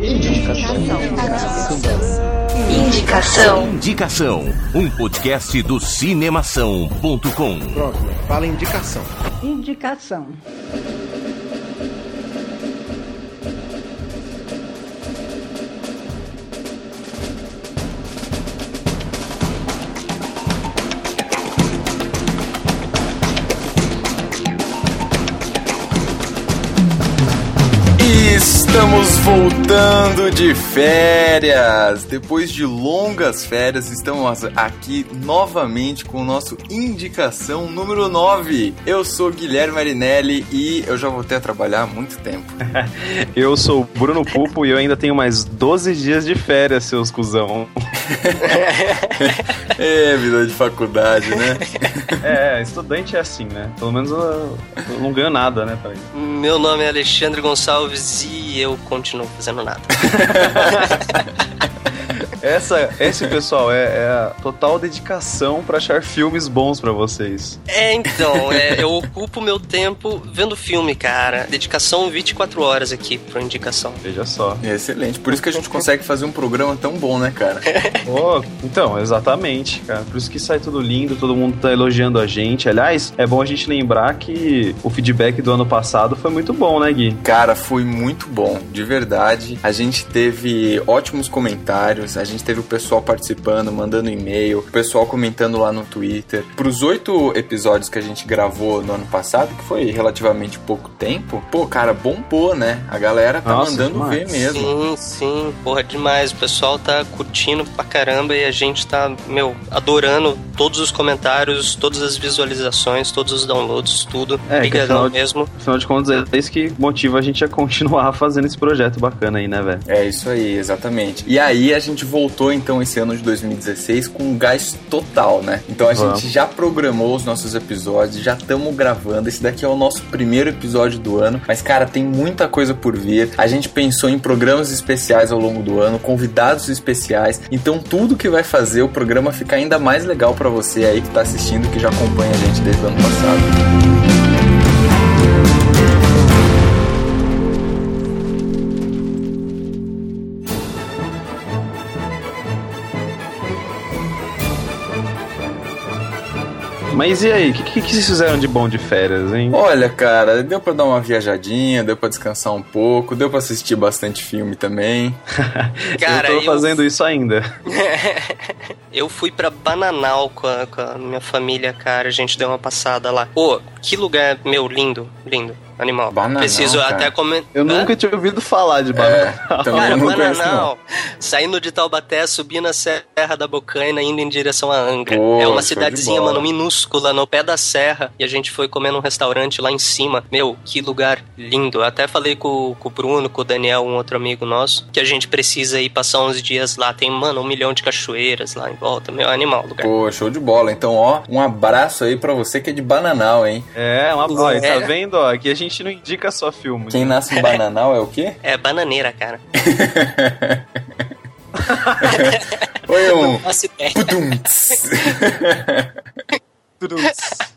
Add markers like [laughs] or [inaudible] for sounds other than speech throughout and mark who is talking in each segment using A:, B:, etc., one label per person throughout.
A: Indicação.
B: Indicação.
C: Indicação. Um podcast do cinemação.com.
D: Pronto, fala indicação.
E: Indicação.
F: Voltando de férias! Depois de longas férias, estamos aqui novamente com o nosso Indicação número 9. Eu sou Guilherme Marinelli e eu já voltei a trabalhar há muito tempo. [laughs]
G: eu sou Bruno Pupo e eu ainda tenho mais 12 dias de férias, seus cuzão. [laughs]
F: é, vida de faculdade, né?
G: é, estudante é assim, né? Pelo menos eu, eu não ganho nada, né?
H: Meu nome é Alexandre Gonçalves e eu continuo fazendo nada. [laughs]
G: Essa, esse pessoal é, é a total dedicação para achar filmes bons para vocês.
H: É, então, é, eu ocupo meu tempo vendo filme, cara. Dedicação 24 horas aqui pra indicação.
G: Veja só.
F: É excelente. Por isso que a gente consegue fazer um programa tão bom, né, cara? [laughs]
G: oh, então, exatamente, cara. Por isso que sai tudo lindo, todo mundo tá elogiando a gente. Aliás, é bom a gente lembrar que o feedback do ano passado foi muito bom, né, Gui?
F: Cara, foi muito bom, de verdade. A gente teve ótimos comentários, a gente teve o pessoal participando, mandando e-mail, o pessoal comentando lá no Twitter. Para os oito episódios que a gente gravou no ano passado, que foi relativamente pouco tempo, pô, cara, bombou, né? A galera tá Nossa, mandando demais. ver mesmo.
H: Sim, sim, porra, demais. O pessoal tá curtindo pra caramba e a gente tá, meu, adorando todos os comentários, todas as visualizações, todos os downloads, tudo.
G: É, Obrigadão mesmo. Afinal de contas, é isso que motiva a gente a continuar [laughs] fazendo esse projeto bacana aí, né, velho?
F: É isso aí, exatamente. E aí a gente voltou então esse ano de 2016 com um gás total, né? Então a Vamos. gente já programou os nossos episódios, já estamos gravando. Esse daqui é o nosso primeiro episódio do ano, mas cara, tem muita coisa por vir. A gente pensou em programas especiais ao longo do ano, convidados especiais. Então tudo que vai fazer o programa ficar ainda mais legal para você aí que tá assistindo, que já acompanha a gente desde o ano passado.
G: Mas e aí, o que, que, que, vocês fizeram de bom de férias, hein?
F: Olha, cara, deu pra dar uma viajadinha, deu pra descansar um pouco, deu pra assistir bastante filme também. [laughs]
G: cara, eu tô fazendo eu... isso ainda. [laughs]
H: eu fui pra Bananal com a, com a minha família, cara, a gente deu uma passada lá. Pô, que lugar, meu, lindo, lindo animal.
F: Bananal,
H: Preciso
F: cara.
H: até comentar.
G: Eu nunca tinha ouvido falar de bananal.
F: É, cara, não
H: bananal. Saindo de Taubaté, subindo a Serra da Bocaina, indo em direção a Angra.
F: Pô,
H: é uma cidadezinha, mano, minúscula, no pé da serra. E a gente foi comer num restaurante lá em cima. Meu, que lugar lindo. até falei com, com o Bruno, com o Daniel, um outro amigo nosso, que a gente precisa ir passar uns dias lá. Tem, mano, um milhão de cachoeiras lá em volta. Meu, animal lugar.
F: Pô, show de bola. Então, ó, um abraço aí pra você que é de Bananal, hein?
G: É, um abraço. É. Tá vendo, ó? Aqui a gente não indica só filme.
F: Quem nasce em Bananal é o quê?
H: É bananeira, cara. [laughs]
F: Oi, um. [laughs] [laughs]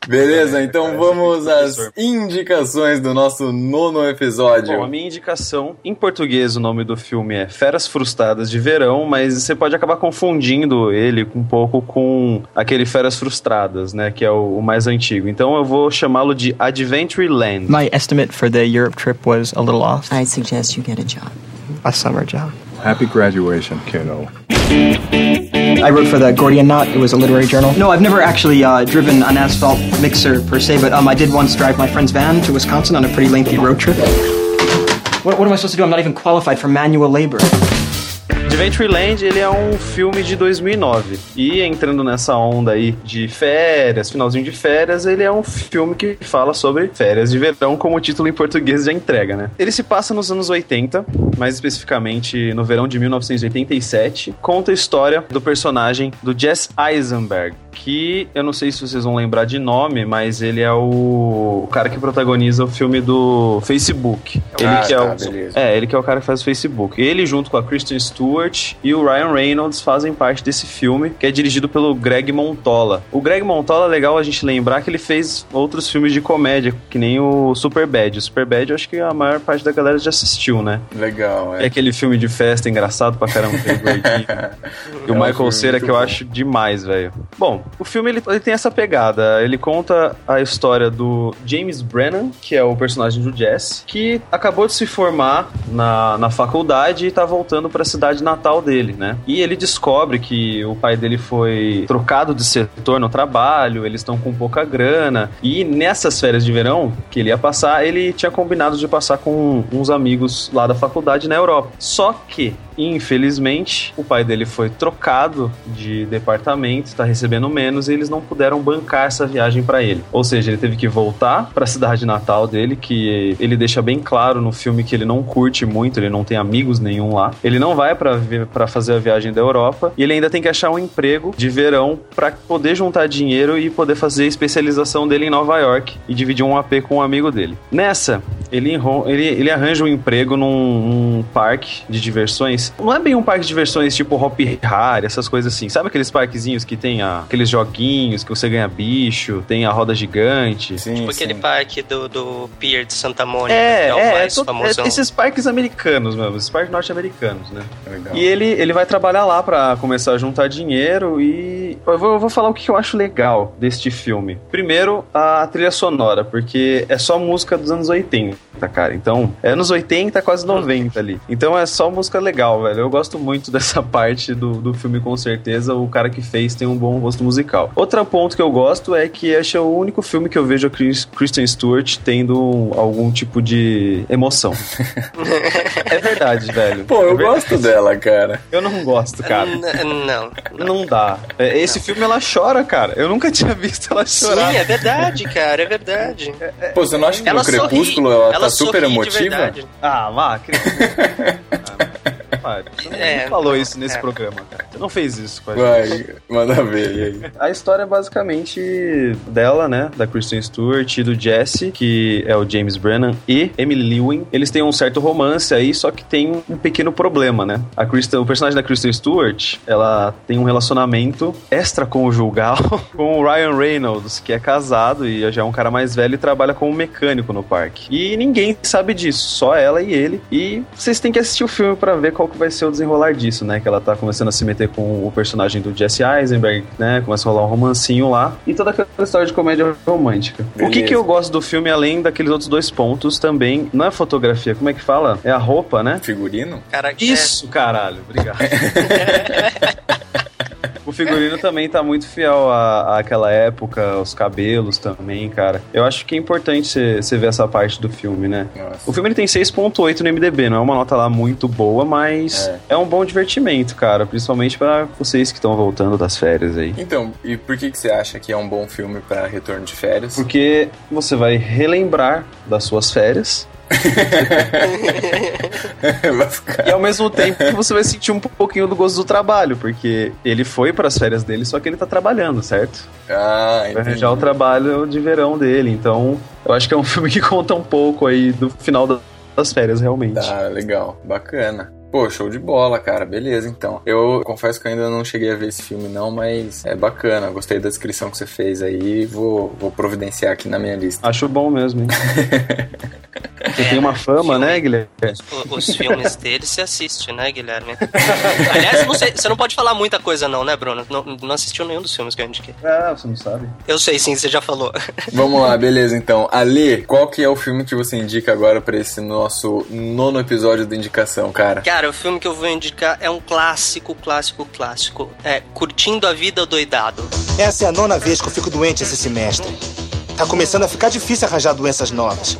F: Beleza, então vamos às indicações do nosso nono episódio.
G: Bom, a minha indicação, em português, o nome do filme é Feras Frustradas de Verão, mas você pode acabar confundindo ele um pouco com aquele Feras Frustradas, né, que é o, o mais antigo. Então eu vou chamá-lo de Adventure Land.
I: My estimate for the Europe trip was a little off.
J: I suggest you get a job.
I: A summer job.
K: Happy graduation, kiddo. [laughs]
I: I wrote for the Gordian Knot. It was a literary journal. No, I've never actually uh, driven an asphalt mixer per se, but um, I did once drive my friend's van to Wisconsin on a pretty lengthy road trip. What, what am I supposed to do? I'm not even qualified for manual labor.
G: Adventureland, ele é um filme de 2009. E entrando nessa onda aí de férias, finalzinho de férias, ele é um filme que fala sobre férias de verão, como o título em português já entrega, né? Ele se passa nos anos 80, mais especificamente no verão de 1987. Conta a história do personagem do Jess Eisenberg, que eu não sei se vocês vão lembrar de nome, mas ele é o, o cara que protagoniza o filme do Facebook. Ele
F: ah,
G: que é
F: tá,
G: o,
F: beleza.
G: é, ele que é o cara que faz o Facebook. Ele junto com a Kristen Stewart Stewart e o Ryan Reynolds fazem parte desse filme, que é dirigido pelo Greg Montola. O Greg Montola é legal a gente lembrar que ele fez outros filmes de comédia, que nem o Superbad. O Superbad eu acho que a maior parte da galera já assistiu, né?
F: Legal,
G: é. É aquele filme de festa engraçado pra caramba. [laughs] e o é Michael Cera que eu bom. acho demais, velho. Bom, o filme ele, ele tem essa pegada. Ele conta a história do James Brennan, que é o personagem do Jess, que acabou de se formar na, na faculdade e tá voltando para a cidade natal dele, né? E ele descobre que o pai dele foi trocado de setor no trabalho, eles estão com pouca grana. E nessas férias de verão que ele ia passar, ele tinha combinado de passar com uns amigos lá da faculdade na Europa. Só que Infelizmente, o pai dele foi trocado de departamento, está recebendo menos e eles não puderam bancar essa viagem para ele. Ou seja, ele teve que voltar para a cidade natal dele, que ele deixa bem claro no filme que ele não curte muito, ele não tem amigos nenhum lá. Ele não vai para fazer a viagem da Europa e ele ainda tem que achar um emprego de verão para poder juntar dinheiro e poder fazer a especialização dele em Nova York e dividir um AP com um amigo dele. Nessa, ele, ele, ele arranja um emprego num, num parque de diversões não é bem um parque de diversões tipo Hop Harry, essas coisas assim. Sabe aqueles parquezinhos que tem a, aqueles joguinhos que você ganha bicho, tem a roda gigante?
H: Sim, tipo sim. aquele parque do, do Pier de Santa Mônica,
G: é,
H: que é o
G: é,
H: mais
G: é, esses parques americanos mesmo, esses parques norte-americanos, né? Legal. E ele, ele vai trabalhar lá para começar a juntar dinheiro e eu vou, eu vou falar o que eu acho legal deste filme. Primeiro, a trilha sonora, porque é só música dos anos 80, cara. Então, é anos 80, quase 90 ali. Então é só música legal velho. Eu gosto muito [laughs] dessa parte do, do filme, com certeza. O cara que fez tem um bom gosto musical. Outro ponto que eu gosto é que este é o único filme que eu vejo a Chris, Kristen Stewart tendo algum tipo de emoção. é verdade, velho.
F: Pô, eu
G: é
F: gosto dela, cara.
G: Eu não gosto, cara.
H: N não.
G: Não dá. É, esse não. filme ela chora, cara. Eu nunca tinha [laughs] visto ela chorar.
H: Sim, é verdade, cara. É verdade.
F: Pô, você não acha que ela no Crepúsculo ela, ela tá super emotiva?
G: Ah, vá, ah, [laughs] Você não é, falou isso nesse é. programa, cara. Você não fez isso com a
F: Vai, gente. manda ver, e aí?
G: A história é basicamente dela, né? Da Kristen Stewart e do Jesse, que é o James Brennan, e Emily Lewin. Eles têm um certo romance aí, só que tem um pequeno problema, né? A Kristen, o personagem da Kristen Stewart, ela tem um relacionamento extraconjugal [laughs] com o Ryan Reynolds, que é casado e já é um cara mais velho e trabalha como mecânico no parque. E ninguém sabe disso, só ela e ele. E vocês têm que assistir o filme para ver qual que vai ser o desenrolar disso, né? Que ela tá começando a se meter com o personagem do Jesse Eisenberg, né? Começa a rolar um romancinho lá. E toda aquela história de comédia romântica. Beleza. O que, que eu gosto do filme, além daqueles outros dois pontos, também, não é fotografia, como é que fala? É a roupa, né?
F: Figurino?
H: Cara,
G: Isso, é... caralho. Obrigado. [laughs] O figurino também tá muito fiel à, àquela época, os cabelos também, cara. Eu acho que é importante você ver essa parte do filme, né? Nossa. O filme ele tem 6.8 no MDB, não é uma nota lá muito boa, mas é, é um bom divertimento, cara. Principalmente para vocês que estão voltando das férias aí.
F: Então, e por que, que você acha que é um bom filme para retorno de férias?
G: Porque você vai relembrar das suas férias e ao mesmo tempo você vai sentir um pouquinho do gosto do trabalho, porque ele foi para as férias dele, só que ele tá trabalhando, certo?
F: Ah, entendi.
G: Vai arranjar o trabalho de verão dele. Então, eu acho que é um [laughs] filme que conta um pouco aí do final das férias, realmente.
F: Ah, legal. Bacana. Pô, show de bola, cara. Beleza, então. Eu confesso que eu ainda não cheguei a ver esse filme, não, mas é bacana. Gostei da descrição que você fez aí. Vou, vou providenciar aqui na minha lista.
G: Acho bom mesmo, hein? [laughs] Porque é, tem uma fama, filme, né, Guilherme?
H: Os, os filmes dele se assiste, né, Guilherme? Aliás, não sei, você não pode falar muita coisa, não, né, Bruno? Não, não assistiu nenhum dos filmes que eu indiquei.
G: Ah, você não sabe.
H: Eu sei sim, você já falou. [laughs]
F: Vamos lá, beleza, então. Ali, qual que é o filme que você indica agora para esse nosso nono episódio da indicação, cara?
H: Cara, Cara, o filme que eu vou indicar é um clássico, clássico, clássico. É Curtindo a Vida Doidado.
A: Essa é a nona vez que eu fico doente esse semestre. Tá começando a ficar difícil arranjar doenças novas.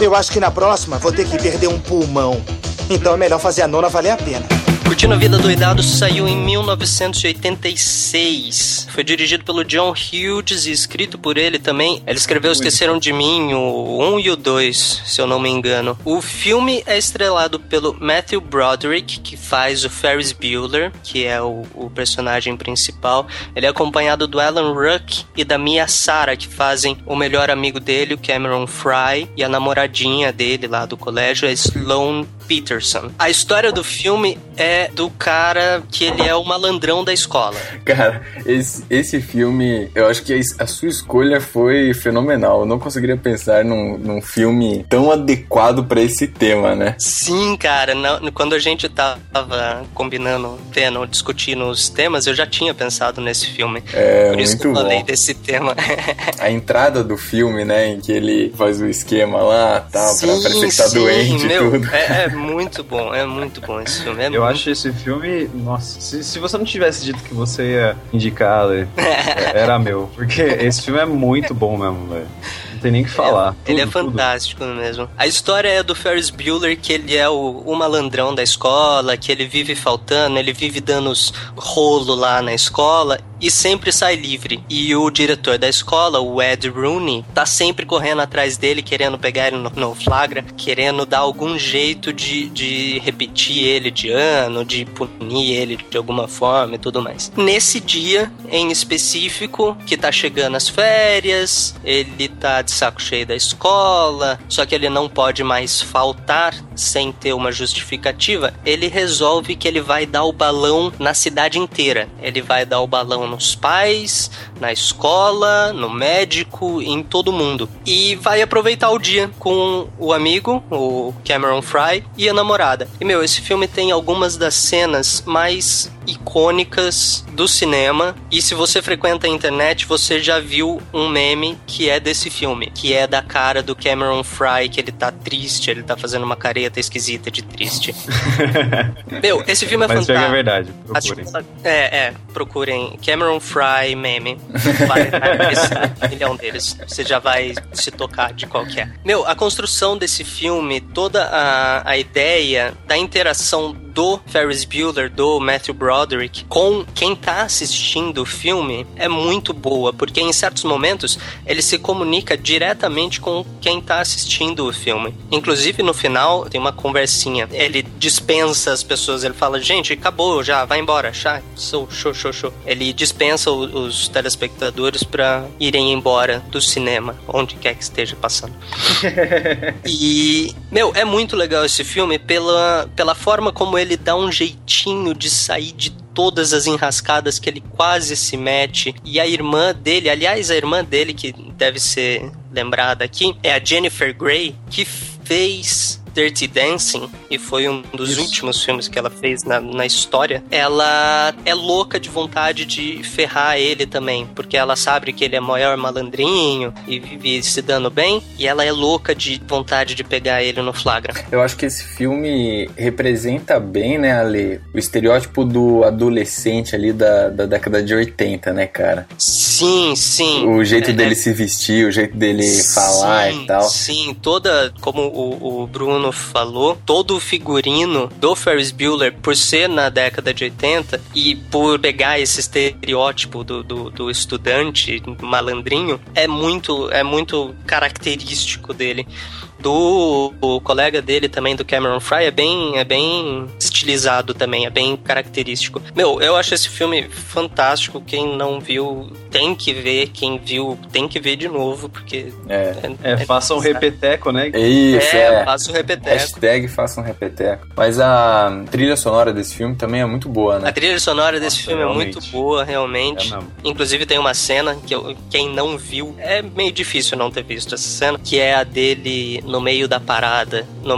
A: Eu acho que na próxima vou ter que perder um pulmão. Então é melhor fazer a nona valer a pena.
H: Curtindo a Vida Doidado saiu em 1986. Foi dirigido pelo John Hughes e escrito por ele também. Ele escreveu Esqueceram de Mim, o 1 e o 2, se eu não me engano. O filme é estrelado pelo Matthew Broderick, que faz o Ferris Bueller, que é o, o personagem principal. Ele é acompanhado do Alan Ruck e da Mia Sara, que fazem o melhor amigo dele, o Cameron Fry, e a namoradinha dele lá do colégio é Sloane Peterson. A história do filme é do cara que ele é o malandrão da escola.
F: Cara, esse, esse filme, eu acho que a sua escolha foi fenomenal. Eu não conseguiria pensar num, num filme tão adequado para esse tema, né?
H: Sim, cara. Não, quando a gente tava combinando, vendo, discutindo os temas, eu já tinha pensado nesse filme.
F: É,
H: Por isso
F: muito
H: que eu falei
F: bom.
H: desse tema.
F: A entrada do filme, né, em que ele faz o esquema lá, tal, pra
H: Sim,
F: parecer que tá
H: sim,
F: doente
H: meu,
F: e tudo.
H: É, é muito bom, é muito bom esse filme. É
G: Eu
H: muito
G: acho esse filme. Nossa, se, se você não tivesse dito que você ia indicar, [laughs] era meu. Porque esse filme é muito bom mesmo, velho. Não tem nem o que falar.
H: Ele é
G: Tudo, tudo.
H: fantástico mesmo. A história é do Ferris Bueller, que ele é o, o malandrão da escola, que ele vive faltando, ele vive dando os rolo lá na escola e sempre sai livre. E o diretor da escola, o Ed Rooney, tá sempre correndo atrás dele, querendo pegar ele no, no flagra, querendo dar algum jeito de, de repetir ele de ano, de punir ele de alguma forma e tudo mais. Nesse dia em específico, que tá chegando as férias, ele tá de saco cheio da escola, só que ele não pode mais faltar sem ter uma justificativa, ele resolve que ele vai dar o balão na cidade inteira. Ele vai dar o balão nos pais, na escola, no médico, em todo mundo. E vai aproveitar o dia com o amigo, o Cameron Fry, e a namorada. E meu, esse filme tem algumas das cenas mais icônicas do cinema. E se você frequenta a internet, você já viu um meme que é desse filme, que é da cara do Cameron Fry, que ele tá triste, ele tá fazendo uma careta esquisita de triste. [laughs] Meu, esse filme é
G: Mas que
H: fantástico.
G: é verdade. Procurem.
H: segunda- É, é, procurem Cameron Fry meme. Vai um milhão deles. Você já vai se tocar de qual que é. Meu, a construção desse filme, toda a, a ideia da interação do Ferris Bueller, do Matthew Broderick, com quem tá assistindo o filme é muito boa, porque em certos momentos ele se comunica diretamente com quem tá assistindo o filme. Inclusive no final tem uma conversinha. Ele dispensa as pessoas, ele fala: "Gente, acabou já, vai embora, chá, show, show, show, show". Ele dispensa os telespectadores pra irem embora do cinema, onde quer que esteja passando. [laughs] E, meu, é muito legal esse filme pela, pela forma como ele dá um jeitinho de sair de todas as enrascadas que ele quase se mete. E a irmã dele, aliás, a irmã dele, que deve ser lembrada aqui, é a Jennifer Grey, que fez. Dirty Dancing, e foi um dos últimos filmes que ela fez na, na história, ela é louca de vontade de ferrar ele também, porque ela sabe que ele é maior malandrinho e vive se dando bem, e ela é louca de vontade de pegar ele no flagra.
F: Eu acho que esse filme representa bem, né, Ali, o estereótipo do adolescente ali da, da década de 80, né, cara?
H: Sim, sim.
F: O jeito
H: É,
F: dele
H: é-
F: se vestir, o jeito dele falar
H: Sim,
F: e tal.
H: Sim, toda, como o, o Bruno falou, todo o figurino do Ferris Bueller, por ser na década de 80 e por pegar esse estereótipo do, do, do estudante malandrinho, é muito, é muito característico dele. Do colega dele também, do Cameron Fry, é bem, é bem estilizado também, é bem característico. Meu, eu acho esse filme fantástico. Quem não viu tem que ver, quem viu tem que ver de novo, porque
F: É.
G: É, faça um repeteco, né?
F: Isso,
H: é,
F: é.
H: faça o repeteco.
F: Hashtag faça um repeteco. Mas a trilha sonora desse filme também é muito boa, né?
H: A trilha sonora desse
G: Nossa,
H: filme é
G: realmente.
H: muito boa, realmente.
G: É.
H: Inclusive tem uma cena que eu- quem não viu, é meio difícil não ter visto essa cena, que é a dele no meio da parada, no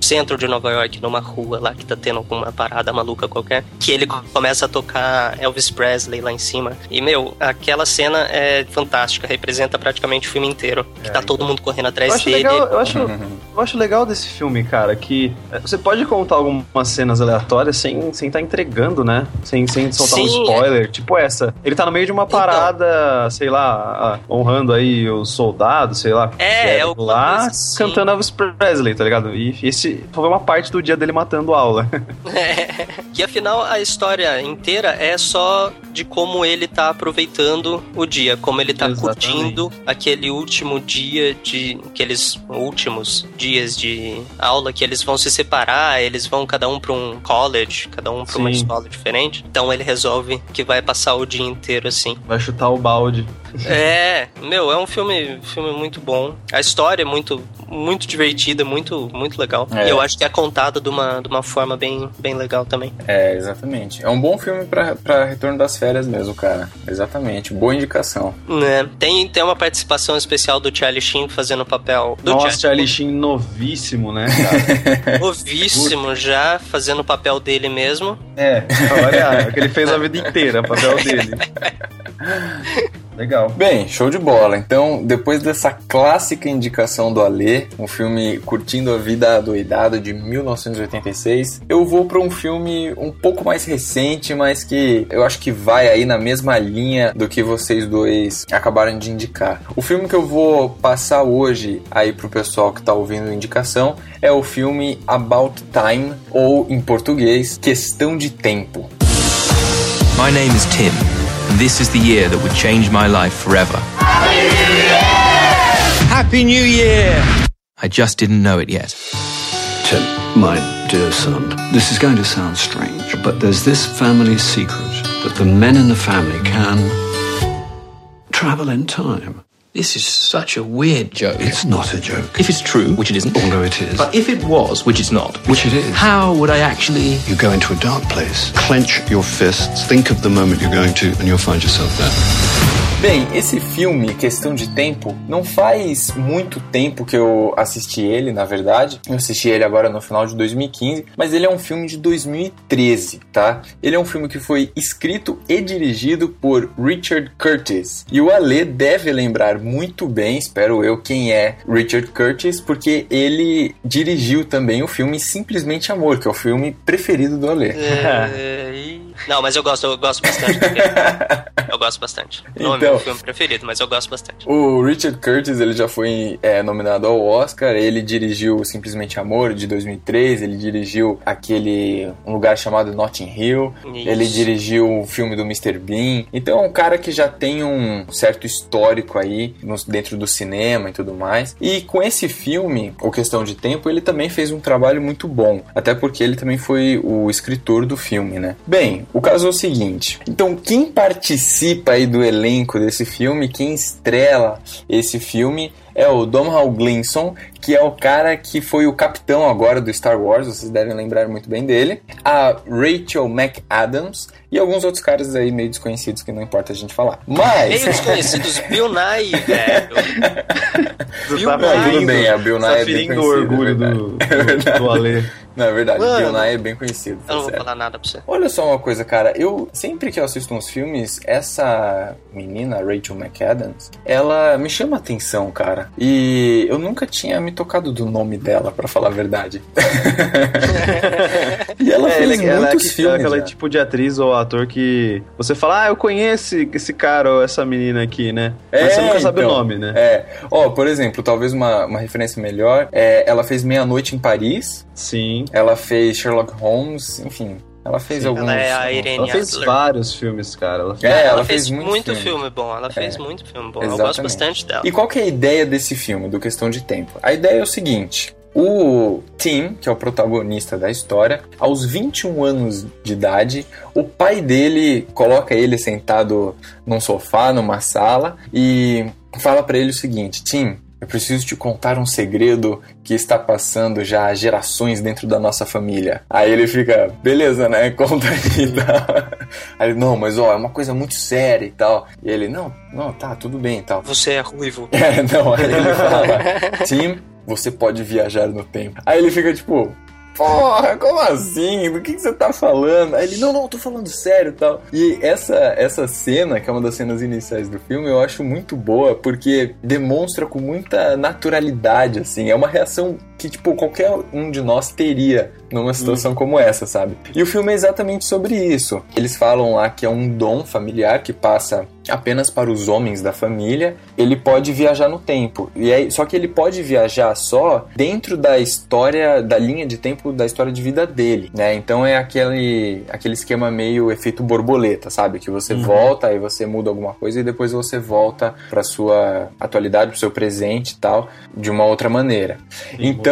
H: centro de Nova York, numa rua lá que tá tendo alguma parada maluca qualquer, que ele começa a tocar Elvis Presley lá em cima. E, meu, aquela cena é fantástica, representa praticamente o filme inteiro. Que tá todo mundo correndo atrás
G: Eu acho,
H: dele.
G: legal, eu, acho, [laughs] eu acho legal desse filme, cara, que é, você pode contar algumas cenas aleatórias sem sem tá entregando, né? Sem, sem soltar um
H: Sim,
G: spoiler. Tipo essa. Ele tá no meio de uma
H: Então.
G: parada, sei lá, honrando aí os soldados, sei lá.
H: É, é
G: lá
H: coisa assim.
G: cantando Elvis Presley, tá ligado? E esse foi uma parte do dia dele matando aula.
H: que [laughs] afinal a história inteira é só de como ele tá aproveitando o dia, como ele tá
G: Exatamente.
H: curtindo aquele último dia de. aqueles últimos dias de aula que eles vão se separar, eles vão cada um pra um college, cada um pra uma escola diferente. Então ele resolve que vai passar o dia inteiro assim.
G: Vai chutar o balde.
H: É, meu, é um filme, filme muito bom. A história é muito, muito divertida, muito, muito legal.
F: É.
H: E eu acho que é contada de uma, de uma forma bem, bem legal também.
F: É, exatamente. É um bom filme pra retorno das férias mesmo, cara. Exatamente. Boa indicação.
H: Né? Tem, tem uma participação especial do Charlie Sheen fazendo o papel do
G: Nossa, Charlie Sheen novíssimo, né, cara? [laughs]
H: Novíssimo já, fazendo o papel dele mesmo.
G: é, olha, é que ele fez a vida inteira, o papel dele. [laughs] Legal.
F: Bem, show de bola. Então, depois dessa clássica indicação do Alê, um filme Curtindo a Vida Adoidado de 1986, eu vou para um filme um pouco mais recente, mas que eu acho que vai aí na mesma linha do que vocês dois acabaram de indicar. O filme que eu vou passar hoje aí pro pessoal que tá ouvindo a indicação é o filme About Time, ou em português, Questão de Tempo.
B: My name is Tim, and this is the year that would change my life forever.
E: Happy New Year!
B: I just didn't know it yet.
K: Tim, my dear son, this is going to sound strange, but there's this family secret that the men in the family can travel in time.
B: This is such a weird joke.
K: It's not a joke.
B: If it's true, which it isn't,
K: Although it is.
B: but if it was, which it's not,
K: Which it is.
B: how would I actually.
K: You go into a dark place, clench your fists, think of the moment you're going to, and you'll find yourself there.
F: Bem, esse filme, Questão de Tempo, não faz muito tempo que eu assisti ele, na verdade. Eu assisti ele agora no final de 2015, mas ele é um filme de 2013, tá? Ele é um filme que foi escrito e dirigido por Richard Curtis. E o Alê deve lembrar muito bem, espero eu, quem é Richard Curtis, porque ele dirigiu também o filme Simplesmente Amor, que é o filme preferido do Alê.
H: É, [laughs] e- Não, mas eu gosto, eu gosto bastante dele. [laughs] Eu gosto bastante. Não é
F: Então-
H: meu filme preferido, mas eu gosto bastante.
F: O Richard Curtis ele já foi é, nominado ao Oscar. Ele dirigiu Simplesmente Amor de 2003. Ele dirigiu aquele um lugar chamado Notting Hill.
H: Isso.
F: Ele dirigiu o filme do Mr. Bean. Então é um cara que já tem um certo histórico aí dentro do cinema e tudo mais. E com esse filme, o Questão de Tempo, ele também fez um trabalho muito bom. Até porque ele também foi o escritor do filme, né? Bem, o caso é o seguinte. Então, quem participa aí do elenco desse filme, quem estrela esse filme é o Domhnall Gleeson, que é o cara que foi o capitão agora do Star Wars, vocês devem lembrar muito bem dele. A Rachel McAdams e alguns outros caras aí meio desconhecidos que não importa a gente falar. Mas
H: Meio desconhecidos, Bill Nye, [laughs] velho. Bill
G: tá
F: Não, tudo bem, a Bill Nye
G: tá
F: é bem
G: ferindo o
F: conhecida,
G: orgulho
F: é
G: do,
F: verdade.
G: do, do Ale.
F: Não, é verdade,
H: Mano.
F: Bill Nye é bem conhecido. tá
H: Eu não vou
F: certo.
H: falar nada pra você.
F: Olha só uma coisa, cara. Eu sempre que eu assisto uns filmes, essa menina, Rachel McAdams, ela me chama a atenção, cara. E eu nunca tinha me tocado do nome dela, pra falar a verdade. [laughs] e ela
G: É,
F: fez
G: ela é
F: muitos
G: que-
F: filmes.
G: aquela
F: já.
G: tipo de atriz ou ator que você fala, ah, eu conheço esse cara ou essa menina aqui, né? Mas você nunca sabe o
F: então,
G: nome, né?
F: É. Ó, por exemplo, talvez uma, uma referência melhor. É, ela fez Meia-Noite em Paris.
G: Sim.
F: Ela fez Sherlock Holmes. Enfim, ela fez
G: Sim.
F: alguns.
H: Ela é a Irene
G: Ela fez
H: Adler.
G: vários filmes, cara. Ela
F: É,
H: ela,
F: ela
H: fez,
F: fez muito
H: muito
F: filme.
H: filme. bom. Ela fez
F: É.
H: muito filme bom. Eu
F: Exatamente.
H: gosto bastante dela.
F: E qual que é a ideia desse filme, do Questão de Tempo? A ideia é o seguinte. O Tim, que é o protagonista da história, aos 21 anos de idade, o pai dele coloca ele sentado num sofá, numa sala, e fala pra ele o seguinte: Tim, eu preciso te contar um segredo que está passando já há gerações dentro da nossa família. Aí ele fica, beleza, né? [laughs] Conta aí e tal. Aí ele, não, mas ó, é uma coisa muito séria e tal. E ele, não, não, tá, tudo bem e tal.
H: Você é ruivo. [laughs]
F: É, não, aí ele fala, [laughs] Tim, você pode viajar no tempo. Aí ele fica tipo, porra, como assim? Do que, que você tá falando? Aí ele, não, não, tô falando sério tal. E essa, essa cena, que é uma das cenas iniciais do filme, eu acho muito boa, porque demonstra com muita naturalidade, assim. É uma reação que, tipo, qualquer um de nós teria numa situação como essa, sabe? E o filme é exatamente sobre isso. Eles falam lá que é um dom familiar que passa apenas para os homens da família. Ele pode viajar no tempo. E aí, só que ele pode viajar só dentro da história, da linha de tempo da história de vida dele, né? Então é aquele, aquele esquema meio efeito borboleta, sabe? Que você uhum. volta, aí você muda alguma coisa e depois você volta para sua atualidade, para seu presente e tal, de uma outra maneira. Sim, então,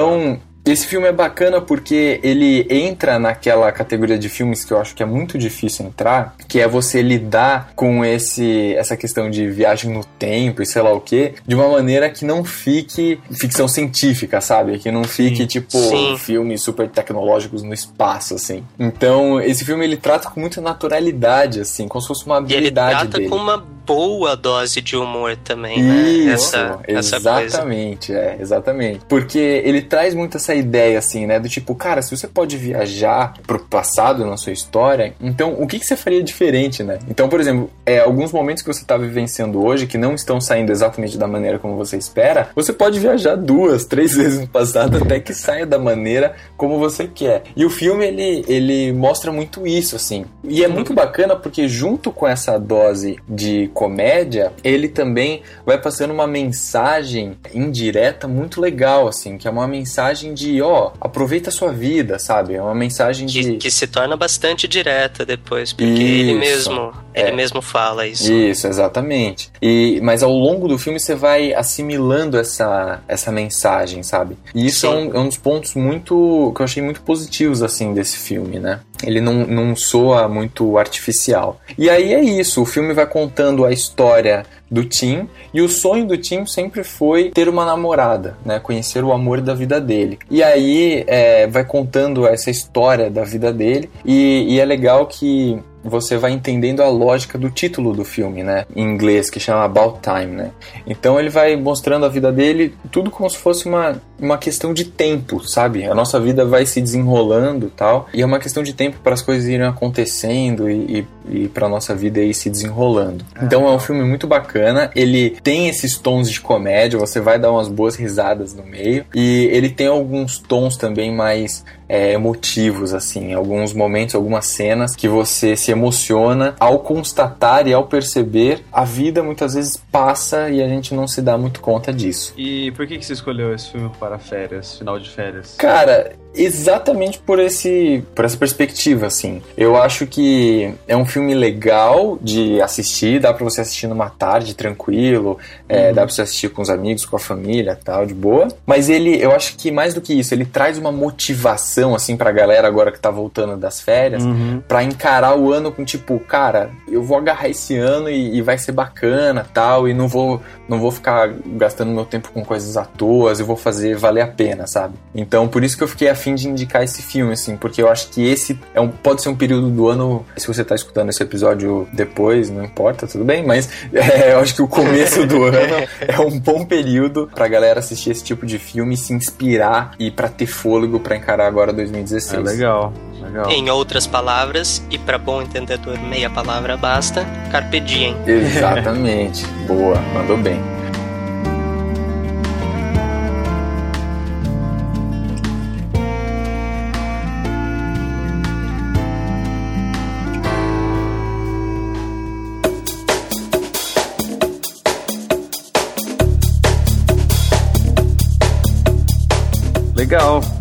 F: esse filme é bacana porque ele entra naquela categoria de filmes que eu acho que é muito difícil entrar, que é você lidar com esse essa questão de viagem no tempo e sei lá o que, de uma maneira que não fique ficção científica, sabe? Que não fique Sim. tipo Sim. filmes super tecnológicos no espaço, assim. Então, esse filme ele trata com muita naturalidade, assim, como se fosse uma habilidade
H: e ele trata
F: dele.
H: com uma boa dose de humor também, né?
F: Isso, essa, exatamente, essa é, exatamente. Porque ele traz muito essa ideia, assim, né? Do tipo, cara, se você pode viajar pro passado na sua história, então o que, que você faria diferente, né? Então, por exemplo, é, alguns momentos que você tá vivenciando hoje que não estão saindo exatamente da maneira como você espera, você pode viajar duas, três [laughs] vezes no passado até que saia da maneira como você quer. E o filme, ele, ele mostra muito isso, assim. E é muito bacana porque junto com essa dose de comédia, ele também vai passando uma mensagem indireta muito legal, assim, que é uma mensagem de, ó, aproveita a sua vida, sabe? É uma mensagem
H: de...
F: Que,
H: que se torna bastante direta depois, porque isso, ele mesmo, é. ele mesmo fala isso.
F: Isso, exatamente. E, mas ao longo do filme você vai assimilando essa, essa mensagem, sabe? E isso é um, é um, dos pontos muito, que eu achei muito positivos, assim, desse filme, né? Ele não, não soa muito artificial. E aí é isso, o filme vai contando a história do Tim e o sonho do Tim sempre foi ter uma namorada, né? Conhecer o amor da vida dele. E aí é, vai contando essa história da vida dele e, e é legal que você vai entendendo a lógica do título do filme, né? Em inglês, que chama About Time, né? Então ele vai mostrando a vida dele, tudo como se fosse uma, uma questão de tempo, sabe? A nossa vida vai se desenrolando tal, e é uma questão de tempo para as coisas irem acontecendo e, e, e para nossa vida ir se desenrolando. Então é um filme muito bacana, ele tem esses tons de comédia, você vai dar umas boas risadas no meio, e ele tem alguns tons também mais é, emotivos, assim, alguns momentos, algumas cenas que você se emociona ao constatar e ao perceber a vida muitas vezes passa e a gente não se dá muito conta disso.
G: E por que, que você escolheu esse filme para férias, final de férias?
F: Cara, exatamente por esse por essa perspectiva assim eu acho que é um filme legal de assistir dá para você assistir numa tarde tranquilo é, uhum. dá para você assistir com os amigos com a família tal de boa mas ele eu acho que mais do que isso ele traz uma motivação assim para galera agora que tá voltando das férias uhum. para encarar o ano com tipo cara eu vou agarrar esse ano e, e, vai ser bacana tal e não vou não vou ficar gastando meu tempo com coisas à toa eu vou fazer valer a pena sabe então por isso que eu fiquei afim fim de indicar esse filme, assim, porque eu acho que esse é um, pode ser um período do ano. Se você tá escutando esse episódio depois, não importa, tudo bem, mas [laughs] é, eu acho que o começo do ano [laughs] é um bom período pra galera assistir esse tipo de filme, se inspirar e para ter fôlego para encarar agora 2016. É
G: legal. Legal.
H: Em outras palavras, e para bom entendedor, meia palavra basta, carpe diem.
F: Exatamente. Boa, mandou bem.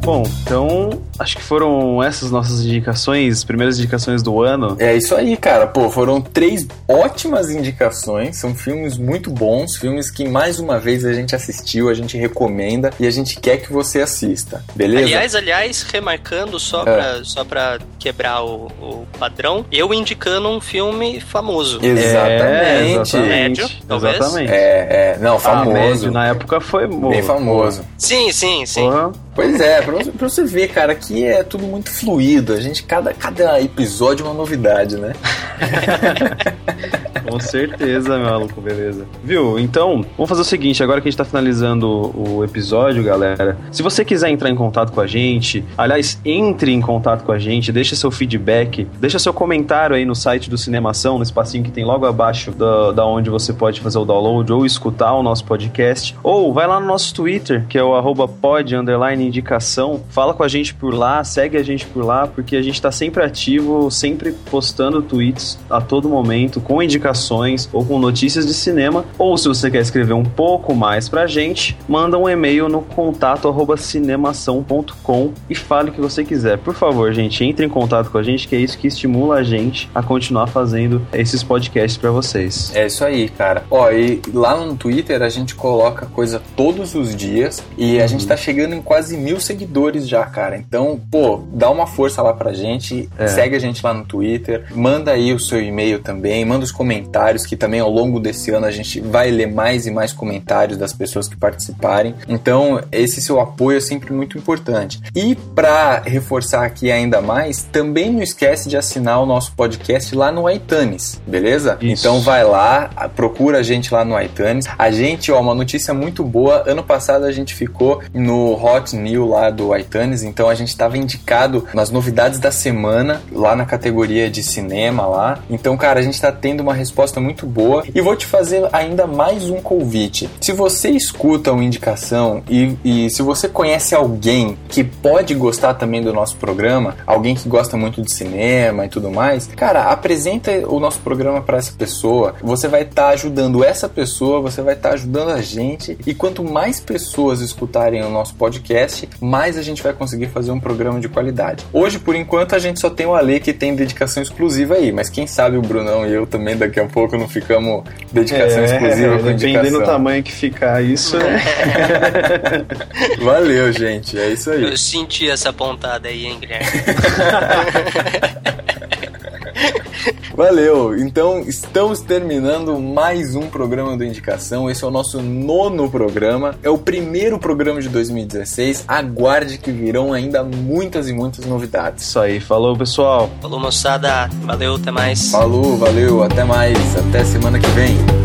G: Bom, então acho que foram essas nossas indicações, primeiras indicações do ano.
F: É isso aí, cara. Pô, foram três ótimas indicações. São filmes muito bons, filmes que mais uma vez a gente assistiu, a gente recomenda e a gente quer que você assista. Beleza?
H: Aliás, aliás, remarcando só, é. pra, só pra quebrar o, o padrão, eu indicando um filme famoso.
F: Exatamente.
H: É, médio, talvez.
F: Exatamente. É, é. Não, famoso. Ah, médio,
G: na época foi
F: bem famoso.
H: Sim, sim, sim. Uhum.
F: Pois é, pra, pra, você ver, cara, aqui é tudo muito fluido. A gente, cada, cada episódio é uma novidade, né? [laughs]
G: Com certeza, meu maluco, beleza. Viu? Então, vamos fazer o seguinte, agora que a gente tá finalizando o episódio, galera. Se você quiser entrar em contato com a gente, aliás, entre em contato com a gente, deixa seu feedback, deixa seu comentário aí no site do Cinemação, no espacinho que tem logo abaixo da, da onde você pode fazer o download ou escutar o nosso podcast. Ou vai lá no nosso Twitter, que é o arroba pod, indicação. Fala com a gente por lá, segue a gente por lá, porque a gente tá sempre ativo, sempre postando tweets a todo momento, com indicações ou com notícias de cinema. Ou se você quer escrever um pouco mais pra gente, manda um e-mail no contato arroba cinemação.com e fale o que você quiser. Por favor, gente, entre em contato com a gente, que é isso que estimula a gente a continuar fazendo esses podcasts para vocês.
F: É isso aí, cara. Ó, e lá no Twitter a gente coloca coisa todos os dias e a uhum. gente tá chegando em quase mil seguidores já, cara. Então, pô, dá uma força lá pra gente, é. segue a gente lá no Twitter, manda aí o seu e-mail também, manda os comentários, que também ao longo desse ano a gente vai ler mais e mais comentários das pessoas que participarem. Então, esse seu apoio é sempre muito importante. E para reforçar aqui ainda mais, também não esquece de assinar o nosso podcast lá no iTunes, beleza? Isso. Então vai lá, procura a gente lá no iTunes. A gente, ó, uma notícia muito boa. Ano passado a gente ficou no Hot New lá do iTunes, então a gente estava indicado nas novidades da semana lá na categoria de cinema lá. Então, cara, a gente está tendo uma resposta muito boa e vou te fazer ainda mais um convite. Se você escuta uma indicação e, e se você conhece alguém que pode gostar também do nosso programa, alguém que gosta muito de cinema e tudo mais, cara, apresenta o nosso programa para essa pessoa. Você vai estar tá ajudando essa pessoa, você vai estar tá ajudando a gente e quanto mais pessoas escutarem o nosso podcast, mais a gente vai conseguir fazer um programa de qualidade. Hoje, por enquanto, a gente só tem o Ale que tem dedicação exclusiva aí, mas quem sabe o Brunão e eu também daqui a pouco não ficamos dedicação é, exclusiva com indicação.
G: Dependendo do tamanho que ficar isso. [laughs]
F: Valeu, gente. É isso aí.
H: Eu senti essa pontada aí, hein, Guilherme? [laughs]
F: Valeu! Então, estamos terminando mais um programa do Indicação. Esse é o nosso nono programa. É o primeiro programa de 2016. Aguarde que virão ainda muitas e muitas novidades.
G: Isso aí. Falou, pessoal.
H: Falou, moçada. Valeu, até mais.
F: Falou, valeu. Até mais. Até semana que vem.